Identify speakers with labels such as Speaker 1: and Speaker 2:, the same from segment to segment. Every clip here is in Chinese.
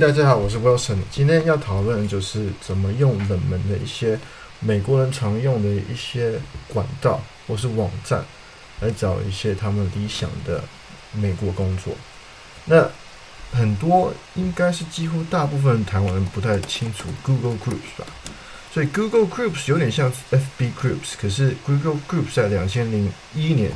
Speaker 1: 大家好，我是 Wilson。今天要讨论的就是怎么用冷门的一些美国人常用的一些管道或是网站来找一些他们理想的美国工作。那很多应该是几乎大部分台湾人不太清楚 Google Groups 吧？所以 Google Groups 有点像 FB Groups，可是 Google Groups 在两千零一年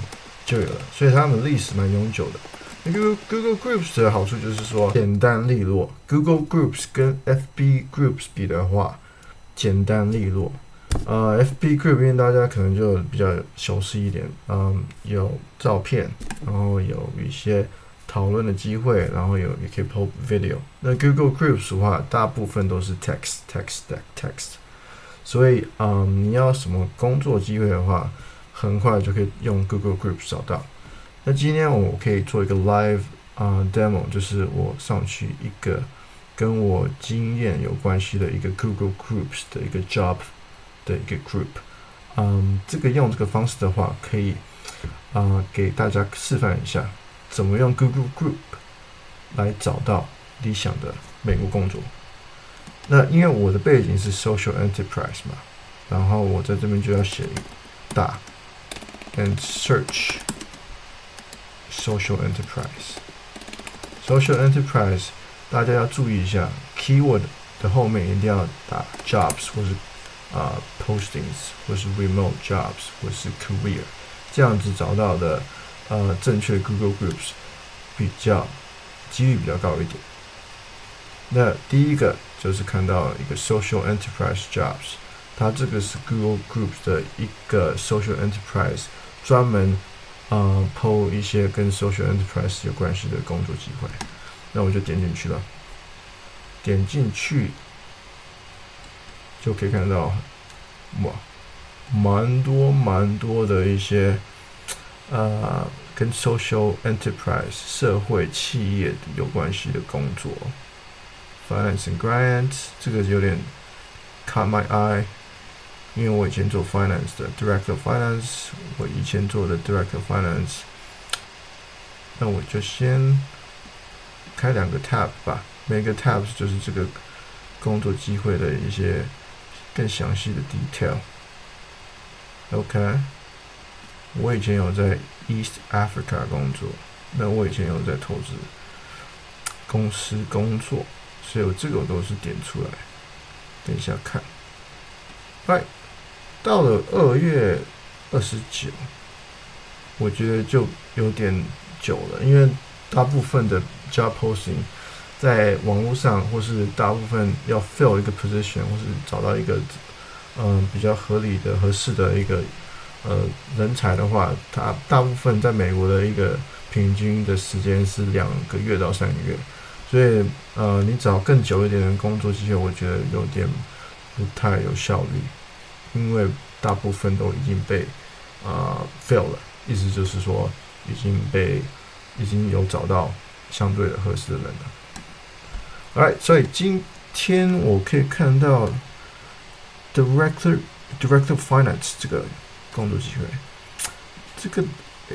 Speaker 1: 就有了，所以他们历史蛮悠久的。Google Google Groups 的好处就是说简单利落。Google Groups 跟 FB Groups 比的话，简单利落。呃，FB Group 因为大家可能就比较熟悉一点，嗯，有照片，然后有一些讨论的机会，然后有也可以 post video。那 Google Groups 的话，大部分都是 text text text，所以嗯，你要什么工作机会的话，很快就可以用 Google Groups 找到。那今天我可以做一个 live 啊、demo，就是我上去一个跟我经验有关系的一个 Google Groups 的一个 job 的一个 group。嗯，这个用这个方式的话，可以啊、给大家示范一下怎么用 Google Group 来找到理想的美国工作。那因为我的背景是 social enterprise 嘛，然后我在这边就要写打 and search。Social enterprise, social enterprise，大家要注意一下，keyword 的后面一定要打 jobs 或是啊、呃、postings 或是 remote jobs 或是 career，这样子找到的呃正确的 Google Groups 比较几率比较高一点。那第一个就是看到一个 social enterprise jobs，它这个是 Google Groups 的一个 social enterprise 专门。 呃，PO 一些跟 social enterprise 有关系的工作机会，那我就点进去了。点进去就可以看到，哇，蛮多蛮多的一些呃跟 social enterprise 社会企业有关系的工作，finance and grants 这个有点 caught my eye。因为我以前做 finance 的 director finance，我以前做的 director finance，那我就先开两个 tab 吧，每个 tab 就是这个工作机会的一些更详细的 detail。OK，我以前有在 East Africa 工作，那我以前有在投资公司工作，所以我这个我都是点出来，等一下看，Bye。到了二月二十九，我觉得就有点久了，因为大部分的 job posting 在网络上，或是大部分要 fill 一个 position，或是找到一个嗯、比较合理的、合适的一个呃人才的话，它大部分在美国的一个平均的时间是两个月到三个月，所以呃你找更久一点的工作机会，我觉得有点不太有效率。因为大部分都已经被啊、呃、fail 了，意思就是说已经被已经有找到相对的合适的人了。Alright，所以今天我可以看到 director director finance 这个工作机会，这个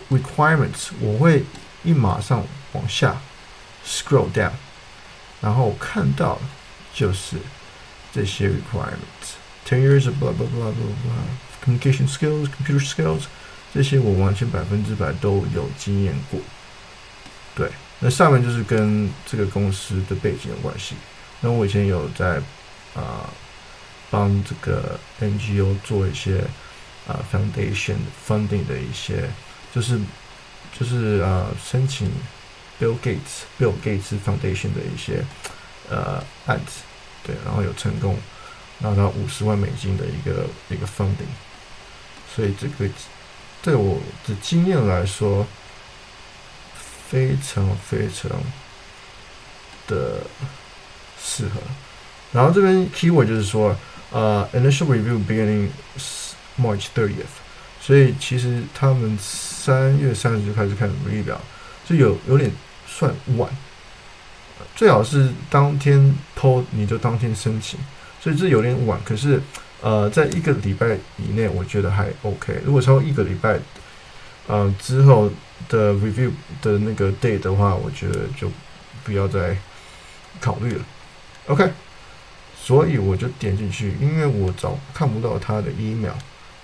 Speaker 1: requirements 我会一马上往下 scroll down，然后看到就是这些 requirements。Ten years of blah blah blah blah blah communication skills, computer skills，这些我完全百分之百都有经验过。对，那上面就是跟这个公司的背景有关系。那我以前有在啊、帮这个 NGO 做一些啊、foundation funding 的一些，就是就是啊、呃、申请 Bill Gates Bill Gates Foundation 的一些呃案子，对，然后有成功。拿到五十万美金的一个一个 funding，所以这个对我的经验来说，非常非常的适合。然后这边 keyword 就是说，呃，initial review beginning March thirtieth，所以其实他们三月三十就开始看履历表，就有有点算晚，最好是当天 PO 你就当天申请。所以这有点晚，可是，呃，在一个礼拜以内，我觉得还 OK。如果超过一个礼拜，呃，之后的 review 的那个 date 的话，我觉得就不要再考虑了。OK，所以我就点进去，因为我找看不到他的 email，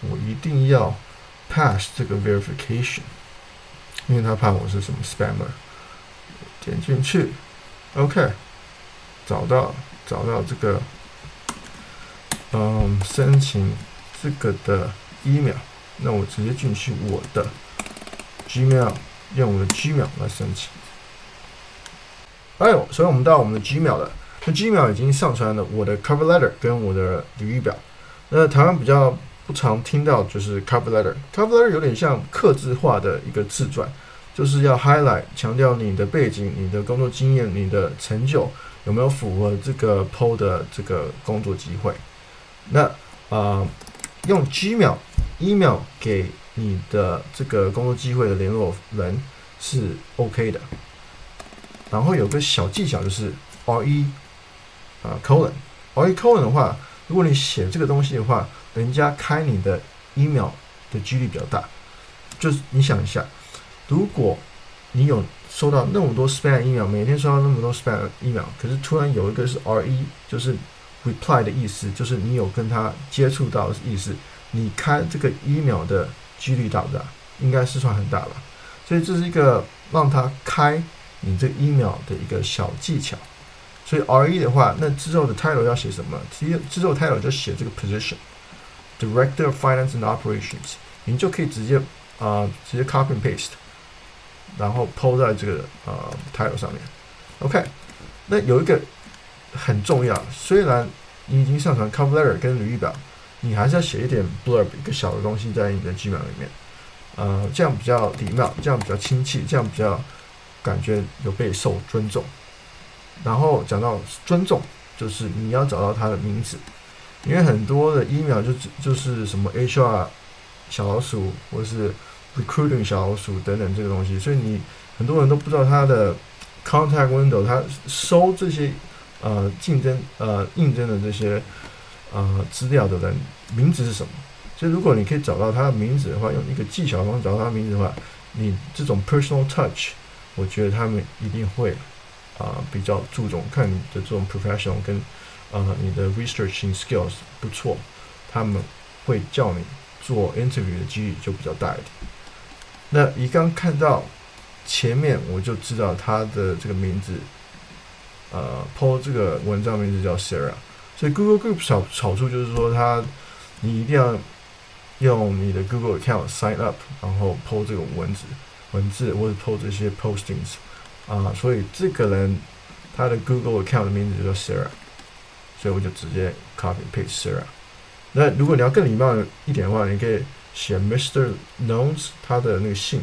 Speaker 1: 我一定要 pass 这个 verification，因为他怕我是什么 spammer。点进去，OK，找到找到这个，嗯，申请这个的 email，那我直接进去我的 Gmail，用我的 Gmail 来申请。哎呦，所以我们到我们的 Gmail 了，那 Gmail 已经上传了我的 cover letter 跟我的履历表。那台湾比较不常听到就是 cover letter，cover letter 有点像客制化的一个自传。就是要 highlight 强调你的背景、你的工作经验、你的成就有没有符合这个 PO 的这个工作机会。那啊、呃，用 Gmail email 给你的这个工作机会的联络人是 OK 的。然后有个小技巧就是 RE 啊 colon RE colon 的话，如果你写这个东西的话，人家开你的 email 的几率比较大。就是你想一下。如果你有收到那么多 spam email，每天收到那么多 spam email，可是突然有一个是 RE，就是 reply 的意思，就是你有跟他接触到的意思，你开这个 email 的几率大不大？应该是算很大吧。所以这是一个让他开你这 email 的一个小技巧。所以 RE 的话，那之后的 title 要写什么？其实之后 title 就写这个 position，Director of Finance and Operations，你就可以直接啊、直接 copy and paste。然后 PO 在这个呃 title 上面，OK，那有一个很重要，虽然你已经上传 cover letter 跟履历表，你还是要写一点 blurb 一个小的东西在你的 Gmail 里面，呃，这样比较礼貌，这样比较亲切，这样比较感觉有被受尊重。然后讲到尊重，就是你要找到他的名字，因为很多的 email 就就是什么 HR 小老鼠或是。recruiting 小老鼠等等这个东西，所以你很多人都不知道他的 contact window，他收这些呃竞争呃应征的这些呃资料的人名字是什么？所以如果你可以找到他的名字的话，用一个技巧方式找到他的名字的话，你这种 personal touch，我觉得他们一定会啊、呃、比较注重看你的这种 professional 跟呃你的 researching skills 不错，他们会叫你做 interview 的几率就比较大一点。那一刚看到前面，我就知道他的这个名字，呃，PO 这个文章名字叫 Sarah，所以 Google Group 好好处就是说，它你一定要用你的 Google account sign up，然后 PO 这个文字文字或者 PO 这些 postings 啊，所以这个人他的 Google account 的名字就叫 Sarah，所以我就直接 copy paste Sarah。那如果你要更礼貌一点的话，你可以。写 Mr. Knowles 他的那个姓，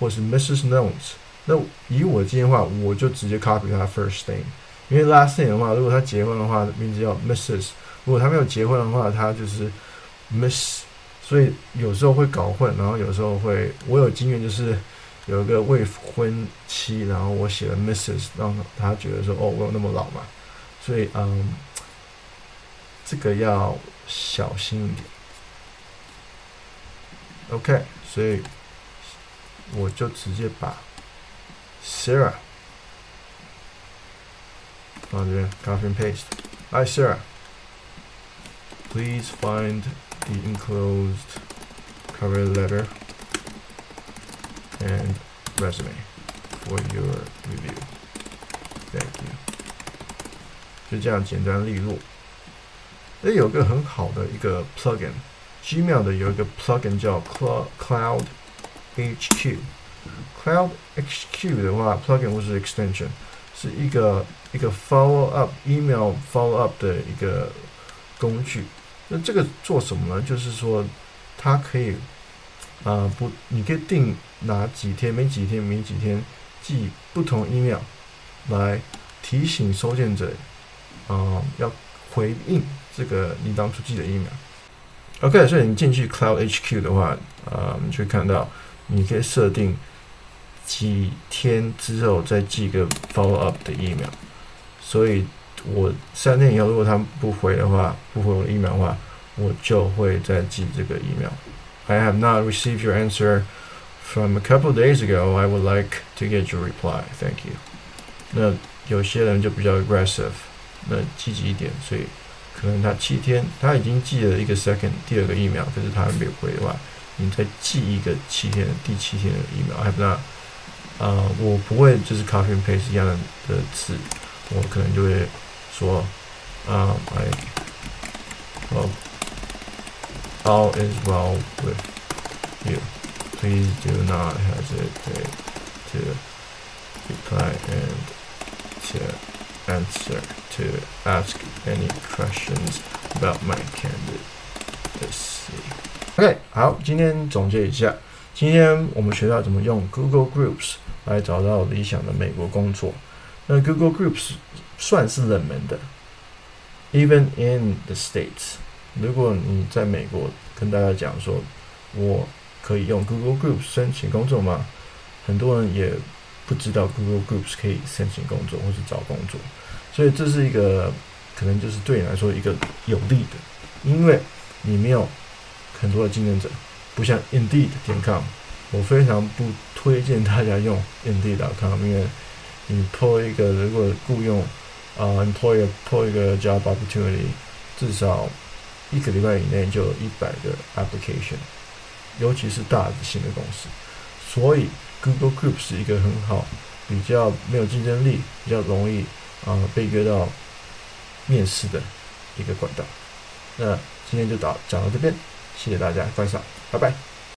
Speaker 1: 或是 Mrs. Knowles。那以我的经验的话，我就直接 copy 他 first name，因为 last name 的话，如果他结婚的话，名字叫 Mrs.；如果他没有结婚的话，他就是 Miss。所以有时候会搞混，然后有时候会，我有经验就是有一个未婚妻，然后我写了 Mrs.，让他觉得说哦，我有那么老嘛。所以嗯，这个要小心一点。OK，所以我就直接把 Sarah 放这边，copy and paste。Hi Sarah, please find the enclosed cover letter and resume for your review. Thank you。就这样简单利落。诶，有个很好的一个 plugin。Gmail 的有一个 plugin 叫 Cloud HQ。 Cloud HQ 的话，plugin 或是 extension，是一个一个 follow up email follow up 的一个工具。那这个做什么呢？就是说，它可以啊、不，你可以定哪几天，每几天，每几天寄不同 email 来提醒收件者啊、要回应这个你当初寄的 email。OK，所以你进去 Cloud HQ 的话，啊、你就会看到你可以设定几天之后再寄个 follow up 的 email。所以我三天以后如果他不回的话，不回我的 email 的话，我就会再寄这个 email。I have not received your answer from a couple days ago. I would like to get your reply. Thank you. 那有些人就比较 aggressive，那积极一点，所以可能他七天他已经寄了一个 second 第二个疫苗，可是他还没有回来，你再寄一个七天第七天的疫苗，还不那啊，我不会就是 copy and paste 一样的的字，我可能就会说啊，I hope all is well with you. Please do not hesitate to reply and to answer to ask any questions about my candidacy. OK，好，今天总结一下，今天我们学到怎么用 Google Groups 来找到理想的美国工作。那 Google Groups 算是冷门的，even in the States。如果你在美国跟大家讲说，我可以用 Google Groups 申请工作吗？很多人也不知道 Google Groups 可以申请工作或是找工作，所以这是一个可能就是对你来说一个有利的，因为你没有很多的竞争者，不像 Indeed 点 com 我非常不推荐大家用 Indeed.com，因为你 po 一个如果雇佣啊 employer po 一个 job opportunity，至少一个礼拜以内就有一百个 application。尤其是大型的公司，所以 Google Group 是一个很好、比较没有竞争力、比较容易啊、被约到面试的一个管道。那今天就到讲到这边，谢谢大家观赏，拜拜。